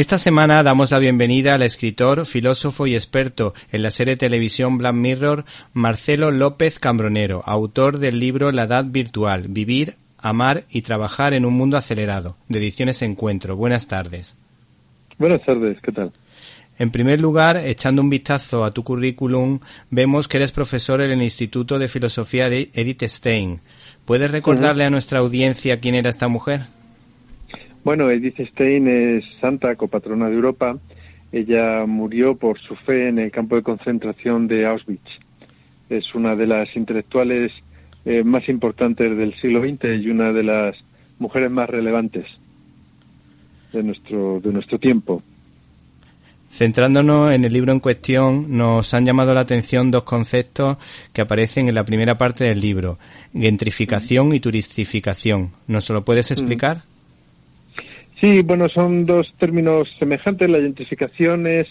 Esta semana damos la bienvenida al escritor, filósofo y experto en la serie de televisión Black Mirror, Marcelo López Cambronero, autor del libro La Edad Virtual, Vivir, Amar y Trabajar en un Mundo Acelerado, de Ediciones Encuentro. Buenas tardes. Buenas tardes, ¿qué tal? En primer lugar, echando un vistazo a tu currículum, vemos que eres profesor en el Instituto de Filosofía de Edith Stein. ¿Puedes recordarle a nuestra audiencia quién era esta mujer? Bueno, Edith Stein es santa, copatrona de Europa. Ella murió por su fe en el campo de concentración de Auschwitz. Es una de las intelectuales eh, más importantes del siglo XX y una de las mujeres más relevantes de nuestro, de nuestro tiempo. Centrándonos en el libro en cuestión, nos han llamado la atención dos conceptos que aparecen en la primera parte del libro, gentrificación y turistificación. ¿Nos lo puedes mm. explicar? Sí, bueno, son dos términos semejantes. La gentrificación es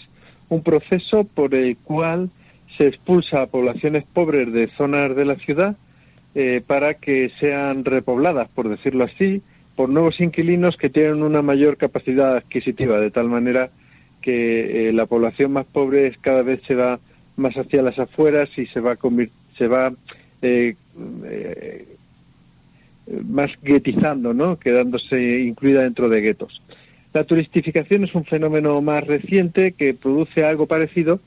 un proceso por el cual se expulsa a poblaciones pobres de zonas de la ciudad eh, para que sean repobladas, por decirlo así, por nuevos inquilinos que tienen una mayor capacidad adquisitiva, de tal manera que eh, la población más pobre cada vez se va más hacia las afueras y se va se va eh, más guetizando, ¿no? quedándose incluida dentro de guetos. La turistificación es un fenómeno más reciente que produce algo parecido,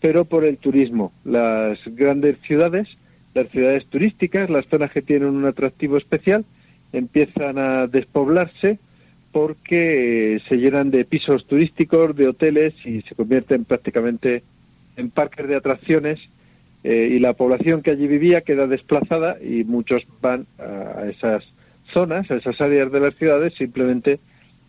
pero por el turismo. Las grandes ciudades, las ciudades turísticas, las zonas que tienen un atractivo especial, empiezan a despoblarse porque se llenan de pisos turísticos, de hoteles y se convierten prácticamente en parques de atracciones eh, y la población que allí vivía queda desplazada y muchos van a esas zonas, a esas áreas de las ciudades simplemente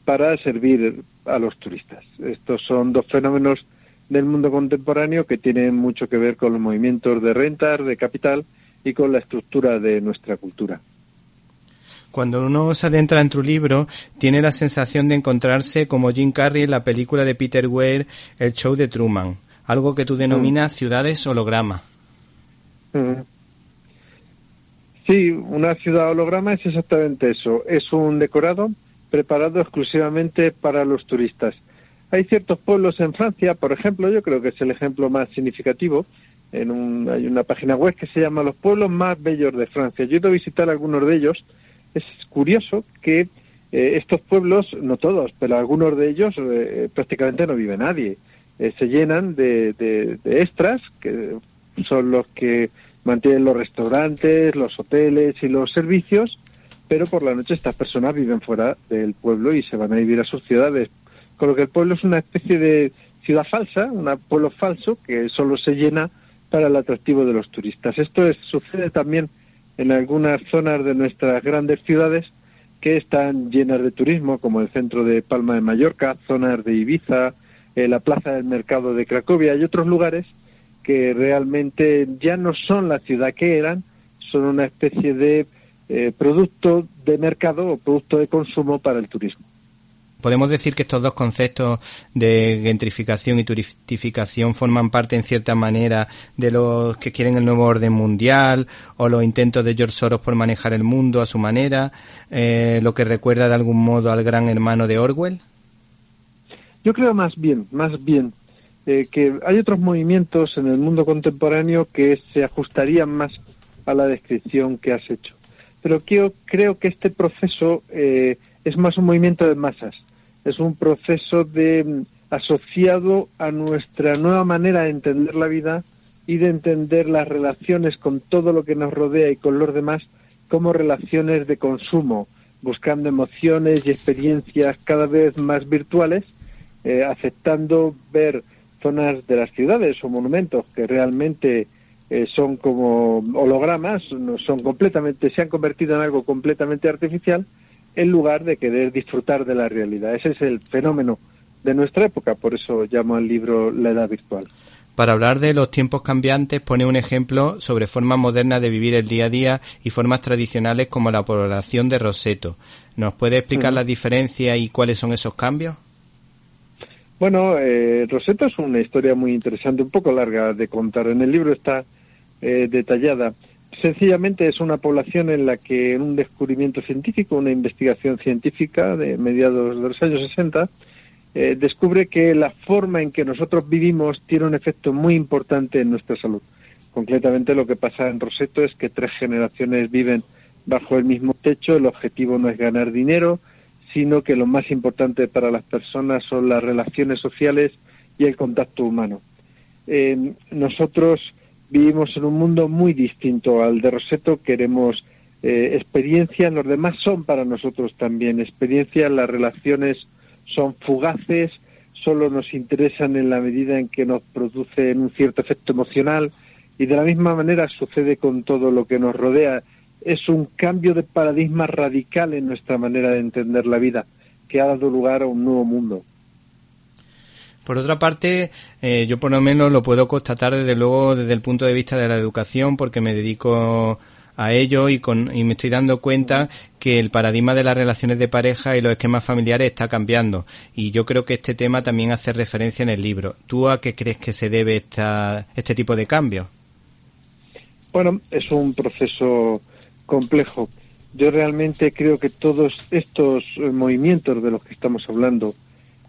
para servir a los turistas. Estos son dos fenómenos del mundo contemporáneo que tienen mucho que ver con los movimientos de rentas, de capital y con la estructura de nuestra cultura. Cuando uno se adentra en tu libro, tiene la sensación de encontrarse como Jim Carrey en la película de Peter Weir, El Show de Truman, algo que tú denominas mm. ciudades holograma. Sí, una ciudad holograma es exactamente eso. Es un decorado preparado exclusivamente para los turistas. Hay ciertos pueblos en Francia, por ejemplo, yo creo que es el ejemplo más significativo. En un, hay una página web que se llama Los pueblos más bellos de Francia. Yo he ido a visitar algunos de ellos. Es curioso que eh, estos pueblos, no todos, pero algunos de ellos eh, prácticamente no vive nadie. Eh, se llenan de, de, de extras que son los que mantienen los restaurantes, los hoteles y los servicios, pero por la noche estas personas viven fuera del pueblo y se van a vivir a sus ciudades. Con lo que el pueblo es una especie de ciudad falsa, un pueblo falso que solo se llena para el atractivo de los turistas. Esto es, sucede también en algunas zonas de nuestras grandes ciudades que están llenas de turismo, como el centro de Palma de Mallorca, zonas de Ibiza, eh, la plaza del mercado de Cracovia y otros lugares que realmente ya no son la ciudad que eran, son una especie de eh, producto de mercado o producto de consumo para el turismo. Podemos decir que estos dos conceptos de gentrificación y turistificación forman parte en cierta manera de los que quieren el nuevo orden mundial o los intentos de George Soros por manejar el mundo a su manera, eh, lo que recuerda de algún modo al gran hermano de Orwell. Yo creo más bien, más bien, eh, que hay otros movimientos en el mundo contemporáneo que se ajustarían más a la descripción que has hecho. Pero creo, que este proceso eh, es más un movimiento de masas, es un proceso de mm, asociado a nuestra nueva manera de entender la vida y de entender las relaciones con todo lo que nos rodea y con los demás como relaciones de consumo, buscando emociones y experiencias cada vez más virtuales, eh, aceptando ver zonas de las ciudades o monumentos que realmente eh, son como hologramas, son completamente, se han convertido en algo completamente artificial, en lugar de querer disfrutar de la realidad. Ese es el fenómeno de nuestra época, por eso llamo al libro La Edad Virtual. Para hablar de los tiempos cambiantes, pone un ejemplo sobre formas modernas de vivir el día a día y formas tradicionales como la población de Roseto. ¿Nos puede explicar las diferencias y cuáles son esos cambios? Bueno, eh, Roseto es una historia muy interesante, un poco larga de contar. En el libro está eh, detallada. Sencillamente es una población en la que un descubrimiento científico, una investigación científica de mediados de los años 60, eh, descubre que la forma en que nosotros vivimos tiene un efecto muy importante en nuestra salud. Concretamente lo que pasa en Roseto es que tres generaciones viven bajo el mismo techo, el objetivo no es ganar dinero, sino que lo más importante para las personas son las relaciones sociales y el contacto humano. Eh, nosotros vivimos en un mundo muy distinto al de Roseto, queremos eh, experiencia, los demás son para nosotros también experiencia, las relaciones son fugaces, solo nos interesan en la medida en que nos producen un cierto efecto emocional y de la misma manera sucede con todo lo que nos rodea. Es un cambio de paradigma radical en nuestra manera de entender la vida que ha dado lugar a un nuevo mundo. Por otra parte, eh, yo por lo menos lo puedo constatar desde luego desde el punto de vista de la educación porque me dedico a ello y, con, y me estoy dando cuenta que el paradigma de las relaciones de pareja y los esquemas familiares está cambiando. Y yo creo que este tema también hace referencia en el libro. ¿Tú a qué crees que se debe esta, este tipo de cambio? Bueno, es un proceso complejo. Yo realmente creo que todos estos eh, movimientos de los que estamos hablando,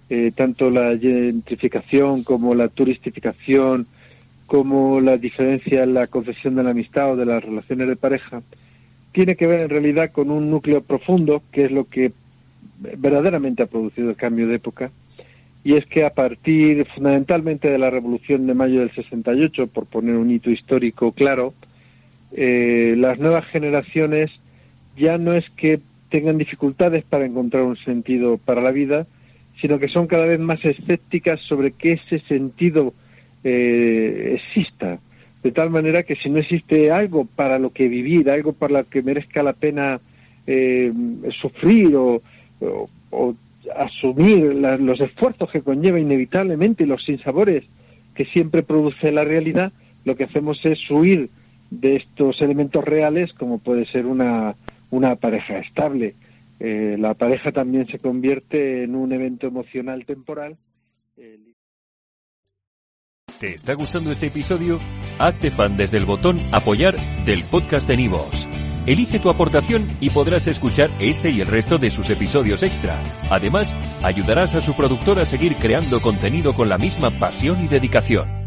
eh, tanto la gentrificación como la turistificación, como la diferencia en la concepción de la amistad o de las relaciones de pareja, tiene que ver en realidad con un núcleo profundo, que es lo que verdaderamente ha producido el cambio de época, y es que a partir fundamentalmente de la Revolución de Mayo del 68, por poner un hito histórico claro, eh, las nuevas generaciones ya no es que tengan dificultades para encontrar un sentido para la vida, sino que son cada vez más escépticas sobre qué ese sentido eh, exista. De tal manera que si no existe algo para lo que vivir, algo para lo que merezca la pena eh, sufrir o, asumir los esfuerzos que conlleva inevitablemente y los sinsabores que siempre produce la realidad, lo que hacemos es huir de estos elementos reales como puede ser una, una pareja estable. Eh, la pareja también se convierte en un evento emocional temporal. ¿Te está gustando este episodio? Hazte fan desde el botón Apoyar del podcast de Nivos. Elige tu aportación y podrás escuchar este y el resto de sus episodios extra. Además, ayudarás a su productor a seguir creando contenido con la misma pasión y dedicación.